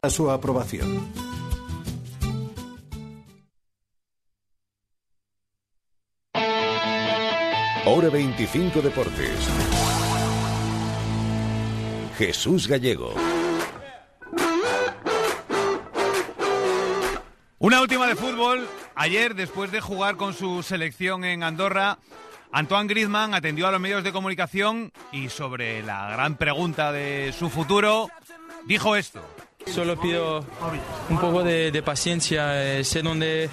a su aprobación. Hora 25 Deportes. Jesús Gallego. Una última de fútbol. Ayer, después de jugar con su selección en Andorra, Antoine Griezmann atendió a los medios de comunicación y sobre la gran pregunta de su futuro, dijo esto. Solo pido un poco de, paciencia, eh, sé dónde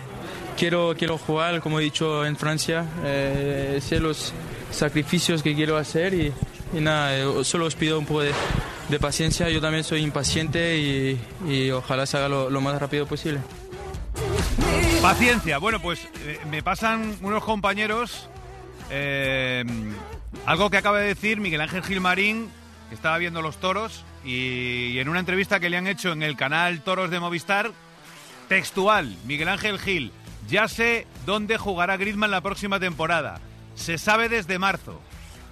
quiero, quiero jugar, como he dicho en Francia, eh, sé los sacrificios que quiero hacer y, nada, eh, solo os pido un poco de, paciencia, yo también soy impaciente y, ojalá se haga lo, más rápido posible. Paciencia, bueno pues me pasan unos compañeros algo que acaba de decir Miguel Ángel Gilmarín, que estaba viendo los toros y, en una entrevista que le han hecho en el canal Toros de Movistar, textual, Miguel Ángel Gil, ya sé dónde jugará Griezmann la próxima temporada. Se sabe desde marzo.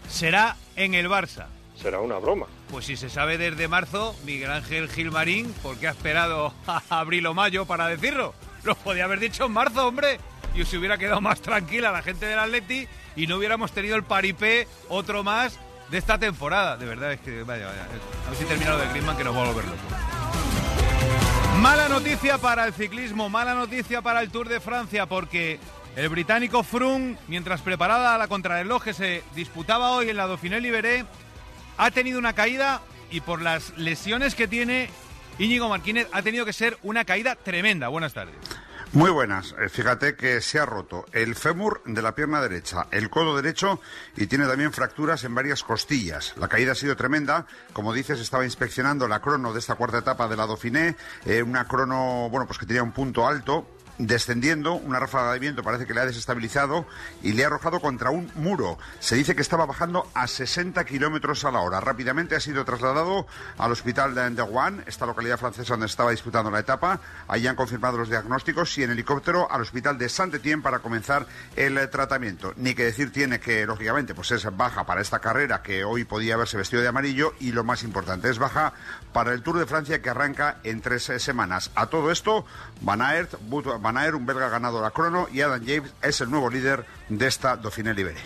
Será en el Barça. Será una broma. Pues si se sabe desde marzo, Miguel Ángel Gilmarín, ¿por qué ha esperado a abril o mayo para decirlo? Lo podía haber dicho en marzo, hombre. Y se hubiera quedado más tranquila la gente del Atleti y no hubiéramos tenido el paripé otro más de esta temporada. De verdad, es que vaya, vaya. A ver si terminado de Griezmann que nos va a volver Mala noticia para el ciclismo, mala noticia para el Tour de Francia, porque el británico Froome, mientras preparada la contrarreloj que se disputaba hoy en la Dauphiné Libéré, ha tenido una caída y por las lesiones que tiene, Íñigo Martínez ha tenido que ser una caída tremenda. Buenas tardes. Muy buenas. Eh, fíjate que se ha roto el fémur de la pierna derecha, el codo derecho y tiene también fracturas en varias costillas. La caída ha sido tremenda. Como dices, estaba inspeccionando la crono de esta cuarta etapa de la Dauphiné, eh, una crono, bueno, pues que tenía un punto alto descendiendo, una ráfaga de viento parece que le ha desestabilizado y le ha arrojado contra un muro. Se dice que estaba bajando a 60 kilómetros a la hora. Rápidamente ha sido trasladado al hospital de Rouen, esta localidad francesa donde estaba disputando la etapa. Allí han confirmado los diagnósticos y en helicóptero al hospital de Saint-Étienne para comenzar el tratamiento. Ni que decir tiene que, lógicamente, pues es baja para esta carrera que hoy podía haberse vestido de amarillo y lo más importante, es baja para el Tour de Francia que arranca en tres semanas. A todo esto, Van Aert, Van Aert, un belga ganado la crono, y Adam James es el nuevo líder de esta Dauphiné Libere.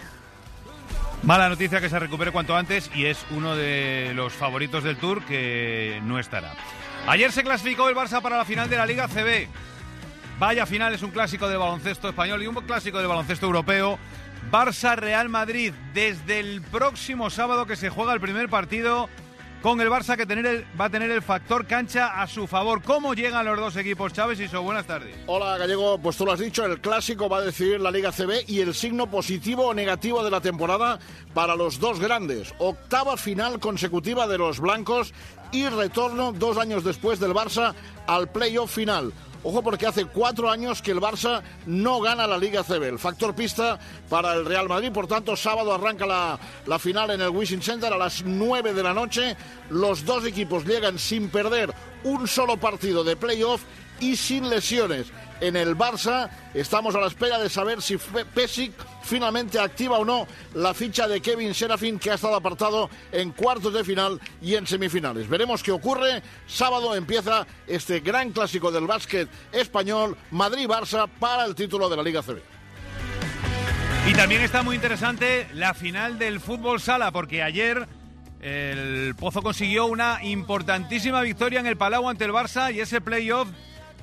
Mala noticia que se recupere cuanto antes y es uno de los favoritos del Tour que no estará. Ayer se clasificó el Barça para la final de la Liga CB. Vaya final, es un clásico de baloncesto español y un clásico de baloncesto europeo. Barça-Real Madrid desde el próximo sábado que se juega el primer partido con el Barça que va a tener el factor cancha a su favor. ¿Cómo llegan los dos equipos, Chávez y So? Buenas tardes. Hola, Gallego. Pues tú lo has dicho, el clásico va a decidir la Liga CB y el signo positivo o negativo de la temporada para los dos grandes. Octava final consecutiva de los blancos y retorno dos años después del Barça al playoff final. Ojo porque hace cuatro años que el Barça no gana la Liga CB. Factor pista para el Real Madrid. Por tanto, sábado arranca la, la final en el Wishing Center a las nueve de la noche. Los dos equipos llegan sin perder un solo partido de playoff y sin lesiones en el Barça. Estamos a la espera de saber si Pesic finalmente activa o no la ficha de Kevin Serafin que ha estado apartado en cuartos de final y en semifinales. Veremos qué ocurre. Sábado empieza este gran clásico del básquet español, Madrid-Barça, para el título de la Liga CB. Y también está muy interesante la final del fútbol sala, porque ayer el Pozo consiguió una importantísima victoria en el Palau ante el Barça y ese playoff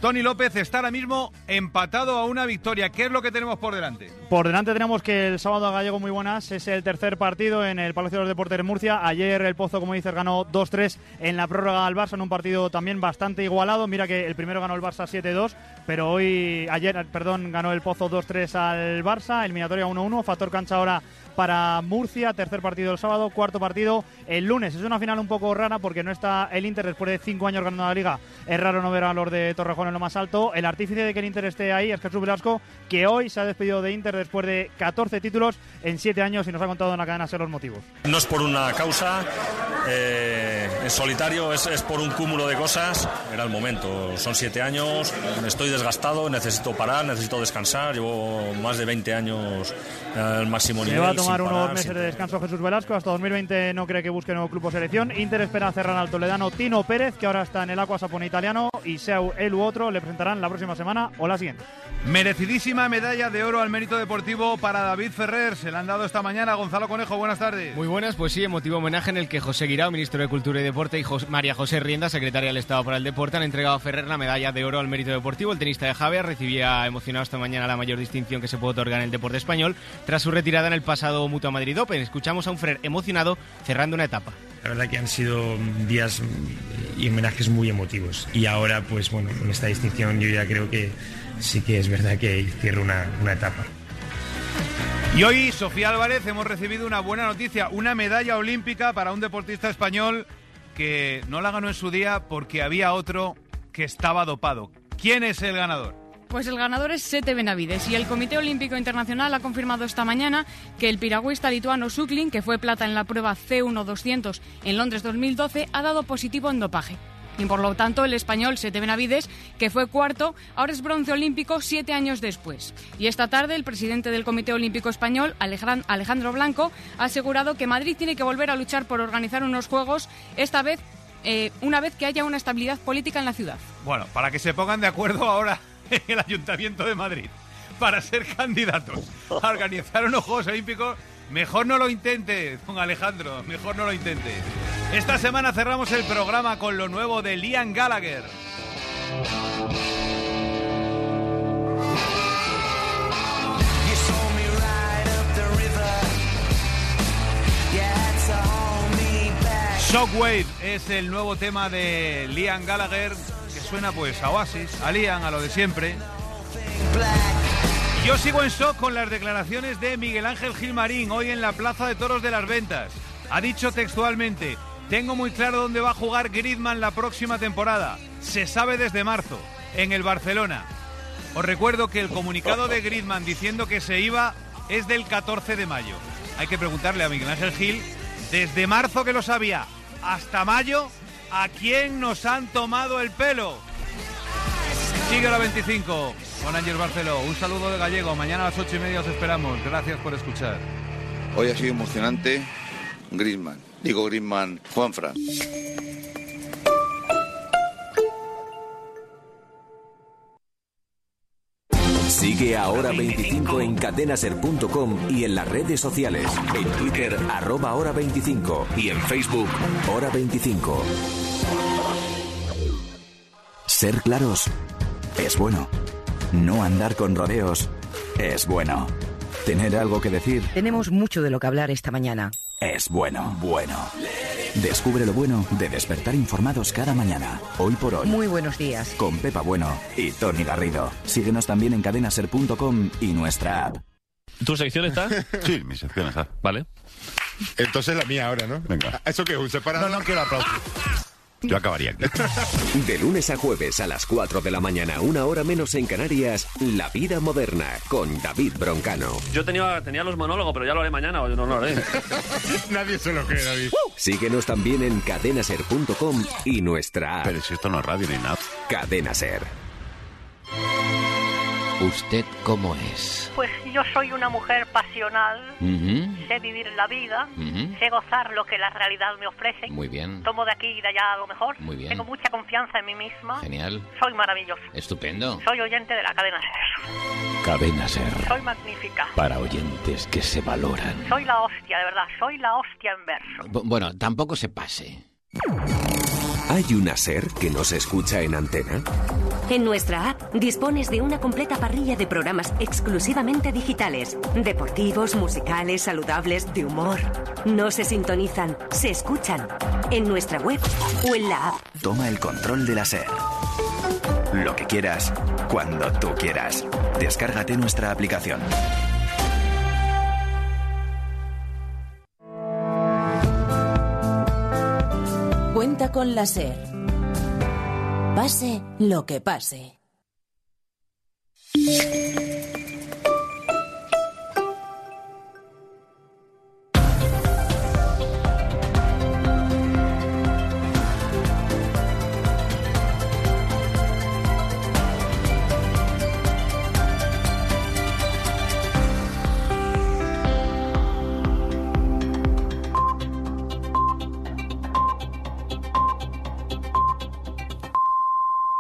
Tony López está ahora mismo empatado a una victoria. ¿Qué es lo que tenemos por delante? Por delante tenemos que el sábado a Gallego muy buenas. Es el tercer partido en el Palacio de los Deportes de Murcia. Ayer el Pozo, como dices, ganó 2-3 en la prórroga al Barça en un partido también bastante igualado. Mira que el primero ganó el Barça 7-2, pero hoy, ayer, perdón, ganó el Pozo 2-3 al Barça. Eliminatoria 1-1. Factor cancha ahora para Murcia, tercer partido el sábado, cuarto partido el lunes. Es una final un poco rara porque no está el Inter después de cinco años ganando la liga. Es raro no ver a los de Torrejón en lo más alto. El artífice de que el Inter esté ahí es Jesús Velasco, que hoy se ha despedido de Inter después de 14 títulos en 7 años y nos ha contado en la cadena ser los motivos. No es por una causa, eh, en solitario es, es, por un cúmulo de cosas. Era el momento. Son siete años, estoy desgastado, necesito parar, necesito descansar. Llevo más de 20 años al máximo nivel. Se va a tomar unos meses de descanso Jesús Velasco. Hasta 2020 no cree que busque nuevo club o selección. Inter espera cerrar al toledano Tino Pérez, que ahora está en el Aqua Sapone italiano, y Seu él u otro le presentarán la próxima semana o la siguiente. Merecidísima medalla de oro al mérito deportivo para David Ferrer. Se la han dado esta mañana. Gonzalo Conejo, buenas tardes. Muy buenas, pues sí, emotivo homenaje en el que José Guirao, ministro de Cultura y Deporte, y María José Rienda, secretaria del Estado para el Deporte, han entregado a Ferrer la medalla de oro al mérito deportivo. El tenista de Javier recibía emocionado esta mañana la mayor distinción que se puede otorgar en el deporte español tras su retirada en el pasado Mutua Madrid Open. Escuchamos a un Ferrer emocionado cerrando una etapa. La verdad que han sido días y homenajes muy emotivos. Y ahora, pues bueno, con esta distinción yo ya creo que sí que es verdad que cierro una, una etapa. Y hoy, Sofía Álvarez, hemos recibido una buena noticia, una medalla olímpica para un deportista español que no la ganó en su día porque había otro que estaba dopado. ¿Quién es el ganador? Pues el ganador es Sete Benavides y el Comité Olímpico Internacional ha confirmado esta mañana que el piragüista lituano Suklin, que fue plata en la prueba C1-200 en Londres 2012, ha dado positivo en dopaje. Y por lo tanto, el español Sete Benavides, que fue cuarto, ahora es bronce olímpico siete años después. Y esta tarde, el presidente del Comité Olímpico Español, Alejandro Blanco, ha asegurado que Madrid tiene que volver a luchar por organizar unos Juegos, esta vez, eh, una vez que haya una estabilidad política en la ciudad. Bueno, para que se pongan de acuerdo ahora en el Ayuntamiento de Madrid, para ser candidatos a organizar unos Juegos Olímpicos, mejor no lo intente, don Alejandro, mejor no lo intente. Esta semana cerramos el programa con lo nuevo de Liam Gallagher. Shockwave es el nuevo tema de Liam Gallagher que suena pues a Oasis, a Liam, a lo de siempre. Yo sigo en shock con las declaraciones de Miguel Ángel Gilmarín hoy en la Plaza de Toros de las Ventas. Ha dicho textualmente, tengo muy claro dónde va a jugar Griezmann la próxima temporada. Se sabe desde marzo, en el Barcelona. Os recuerdo que el comunicado de Griezmann diciendo que se iba es del 14 de mayo. Hay que preguntarle a Miguel Ángel Gil, desde marzo que lo sabía, hasta mayo, ¿a quién nos han tomado el pelo? Sigue la 25 con Ángel Barceló. Un saludo de gallego. Mañana a las ocho y media os esperamos. Gracias por escuchar. Hoy ha sido emocionante. Griezmann. Digo Griezmann. Juanfran. Sigue ahora 25 en cadenaser.com y en las redes sociales. En Twitter, arroba hora 25 y en Facebook, hora 25. Ser claros es bueno. No andar con rodeos es bueno. Tener algo que decir Tenemos mucho de lo que hablar esta mañana. Es bueno, bueno. Descubre lo bueno de despertar informados cada mañana. Hoy por hoy. Muy buenos días. Con Pepa Bueno y Tony Garrido. Síguenos también en cadenaser.com y nuestra app. ¿Tu sección está? Sí, mi sección está. Vale. Entonces la mía ahora, ¿no? Venga. ¿Eso qué es? ¿Un separador? No, no quiero aplauso. Yo acabaría aquí. De lunes a jueves a las 4 de la mañana, una hora menos en Canarias, La Vida Moderna con David Broncano. Yo tenía, tenía los monólogos, pero ya lo haré mañana o yo no lo haré. Nadie se lo cree, David. Síguenos también en cadenaser.com y nuestra app. Pero si esto no es radio ni nada. Cadena Ser. ¿Usted cómo es? Pues yo soy una mujer pasional, sé vivir la vida, sé gozar lo que la realidad me ofrece. Muy bien. Tomo de aquí y de allá lo mejor. Muy bien. Tengo mucha confianza en mí misma. Genial. Soy maravillosa. Estupendo. Soy oyente de la cadena Ser. Cadena Ser. Soy magnífica. Para oyentes que se valoran. Soy la hostia, de verdad. Soy la hostia en verso. Bu- Bueno, tampoco se pase. ¿Hay una Ser que no se escucha en antena? En nuestra app dispones de una completa parrilla de programas exclusivamente digitales, deportivos, musicales, saludables, de humor. No se sintonizan, se escuchan. En nuestra web o en la app. Toma el control de la SER. Lo que quieras, cuando tú quieras. Descárgate nuestra aplicación. Cuenta con la SER. Pase lo que pase.